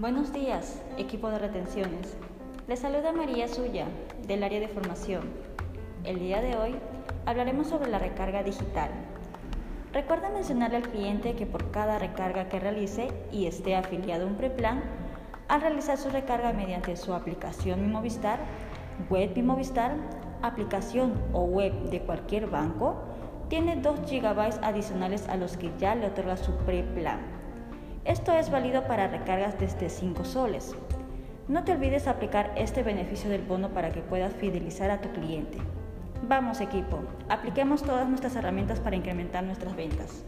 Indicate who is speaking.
Speaker 1: Buenos días, equipo de retenciones. Les saluda María Suya, del área de formación. El día de hoy hablaremos sobre la recarga digital. Recuerda mencionarle al cliente que por cada recarga que realice y esté afiliado a un preplan, al realizar su recarga mediante su aplicación Mi Movistar, web Mi Movistar, aplicación o web de cualquier banco, tiene 2 GB adicionales a los que ya le otorga su preplan. Esto es válido para recargas desde 5 soles. No te olvides aplicar este beneficio del bono para que puedas fidelizar a tu cliente. Vamos equipo, apliquemos todas nuestras herramientas para incrementar nuestras ventas.